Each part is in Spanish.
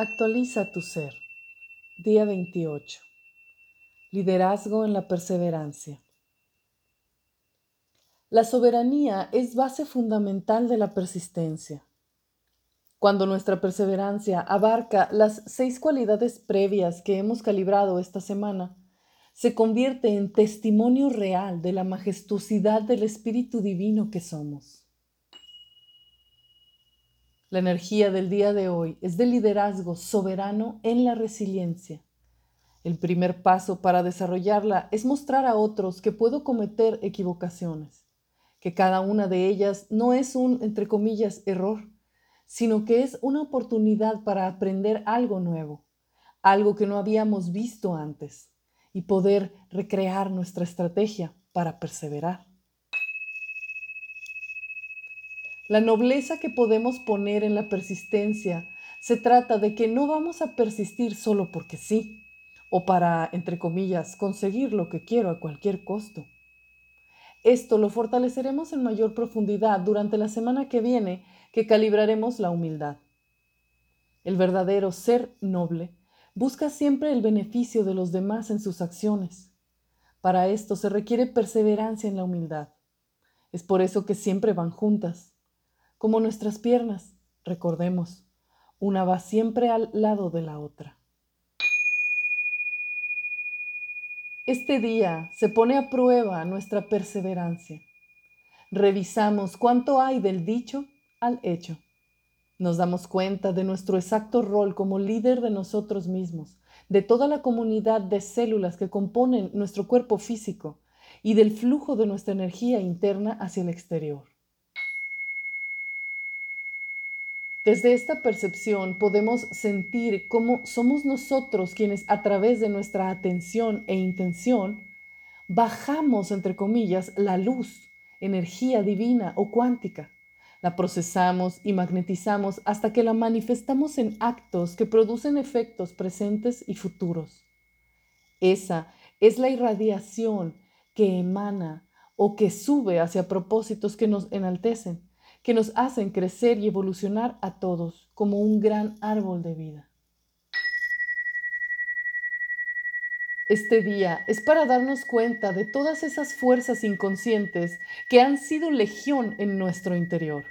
Actualiza tu ser. Día 28. Liderazgo en la perseverancia. La soberanía es base fundamental de la persistencia. Cuando nuestra perseverancia abarca las seis cualidades previas que hemos calibrado esta semana, se convierte en testimonio real de la majestuosidad del Espíritu Divino que somos. La energía del día de hoy es de liderazgo soberano en la resiliencia. El primer paso para desarrollarla es mostrar a otros que puedo cometer equivocaciones, que cada una de ellas no es un, entre comillas, error, sino que es una oportunidad para aprender algo nuevo, algo que no habíamos visto antes, y poder recrear nuestra estrategia para perseverar. La nobleza que podemos poner en la persistencia se trata de que no vamos a persistir solo porque sí, o para, entre comillas, conseguir lo que quiero a cualquier costo. Esto lo fortaleceremos en mayor profundidad durante la semana que viene que calibraremos la humildad. El verdadero ser noble busca siempre el beneficio de los demás en sus acciones. Para esto se requiere perseverancia en la humildad. Es por eso que siempre van juntas como nuestras piernas, recordemos, una va siempre al lado de la otra. Este día se pone a prueba nuestra perseverancia. Revisamos cuánto hay del dicho al hecho. Nos damos cuenta de nuestro exacto rol como líder de nosotros mismos, de toda la comunidad de células que componen nuestro cuerpo físico y del flujo de nuestra energía interna hacia el exterior. Desde esta percepción podemos sentir cómo somos nosotros quienes a través de nuestra atención e intención bajamos, entre comillas, la luz, energía divina o cuántica. La procesamos y magnetizamos hasta que la manifestamos en actos que producen efectos presentes y futuros. Esa es la irradiación que emana o que sube hacia propósitos que nos enaltecen que nos hacen crecer y evolucionar a todos como un gran árbol de vida. Este día es para darnos cuenta de todas esas fuerzas inconscientes que han sido legión en nuestro interior.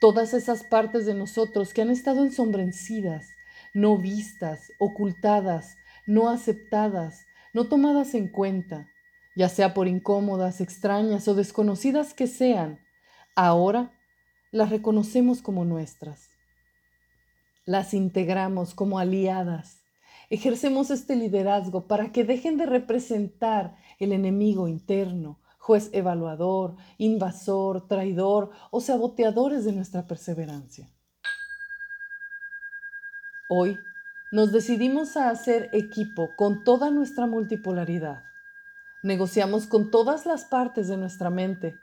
Todas esas partes de nosotros que han estado ensombrecidas, no vistas, ocultadas, no aceptadas, no tomadas en cuenta, ya sea por incómodas, extrañas o desconocidas que sean, ahora las reconocemos como nuestras, las integramos como aliadas, ejercemos este liderazgo para que dejen de representar el enemigo interno, juez evaluador, invasor, traidor o saboteadores de nuestra perseverancia. Hoy nos decidimos a hacer equipo con toda nuestra multipolaridad. Negociamos con todas las partes de nuestra mente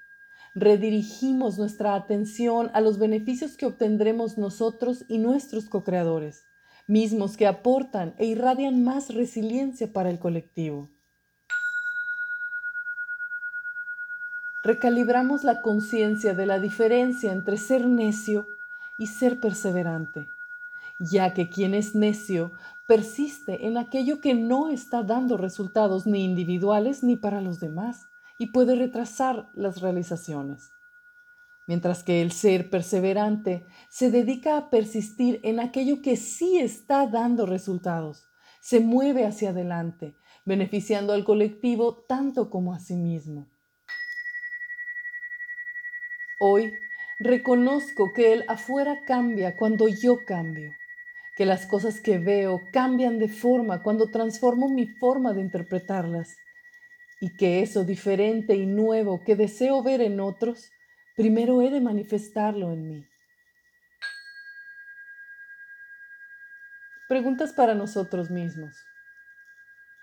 redirigimos nuestra atención a los beneficios que obtendremos nosotros y nuestros co-creadores, mismos que aportan e irradian más resiliencia para el colectivo. Recalibramos la conciencia de la diferencia entre ser necio y ser perseverante, ya que quien es necio persiste en aquello que no está dando resultados ni individuales ni para los demás y puede retrasar las realizaciones. Mientras que el ser perseverante se dedica a persistir en aquello que sí está dando resultados, se mueve hacia adelante, beneficiando al colectivo tanto como a sí mismo. Hoy reconozco que el afuera cambia cuando yo cambio, que las cosas que veo cambian de forma cuando transformo mi forma de interpretarlas y que eso diferente y nuevo que deseo ver en otros, primero he de manifestarlo en mí. Preguntas para nosotros mismos.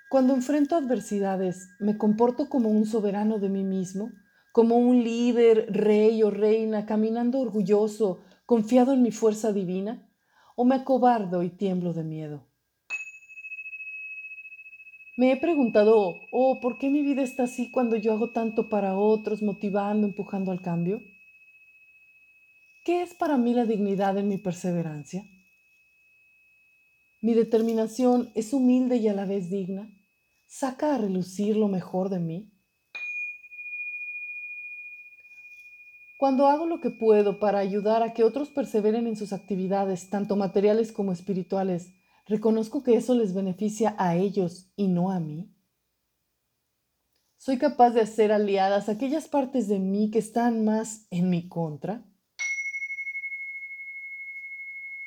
Cuando enfrento adversidades, ¿me comporto como un soberano de mí mismo? ¿Como un líder, rey o reina, caminando orgulloso, confiado en mi fuerza divina? ¿O me acobardo y tiemblo de miedo? Me he preguntado, oh, ¿por qué mi vida está así cuando yo hago tanto para otros, motivando, empujando al cambio? ¿Qué es para mí la dignidad en mi perseverancia? Mi determinación es humilde y a la vez digna. Saca a relucir lo mejor de mí. Cuando hago lo que puedo para ayudar a que otros perseveren en sus actividades, tanto materiales como espirituales, reconozco que eso les beneficia a ellos y no a mí. ¿Soy capaz de hacer aliadas aquellas partes de mí que están más en mi contra?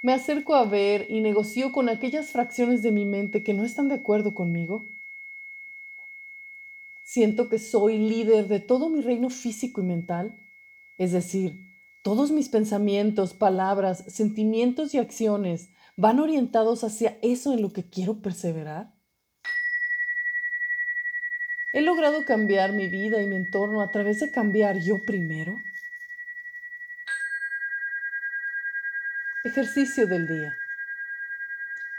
Me acerco a ver y negocio con aquellas fracciones de mi mente que no están de acuerdo conmigo. Siento que soy líder de todo mi reino físico y mental, es decir, todos mis pensamientos, palabras, sentimientos y acciones van orientados hacia eso en lo que quiero perseverar. ¿He logrado cambiar mi vida y mi entorno a través de cambiar yo primero? Ejercicio del día.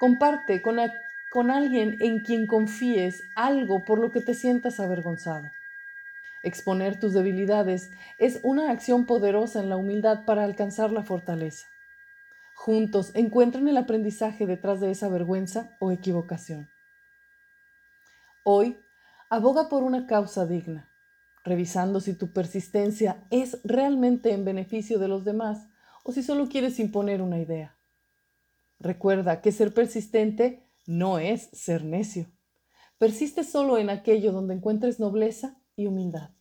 Comparte con, con, alguien en quien confíes algo por lo que te sientas avergonzado. Exponer tus debilidades es una acción poderosa en la humildad para alcanzar la fortaleza. Juntos encuentren el aprendizaje detrás de esa vergüenza o equivocación. Hoy Aboga por una causa digna, revisando si tu persistencia es realmente en beneficio de los demás o si solo quieres imponer una idea. Recuerda que ser persistente no es ser necio. Persiste solo en aquello donde encuentres nobleza y humildad.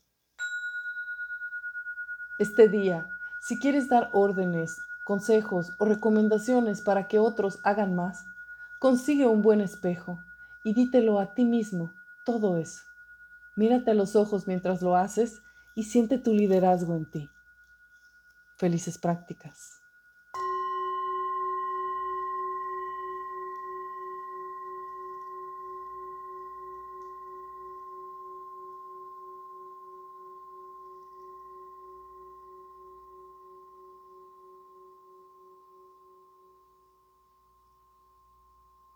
Este día, si quieres dar órdenes, consejos o recomendaciones para que otros hagan más, consigue un buen espejo y dítelo a ti mismo todo eso. Mírate a los ojos mientras lo haces y siente tu liderazgo en ti. Felices prácticas.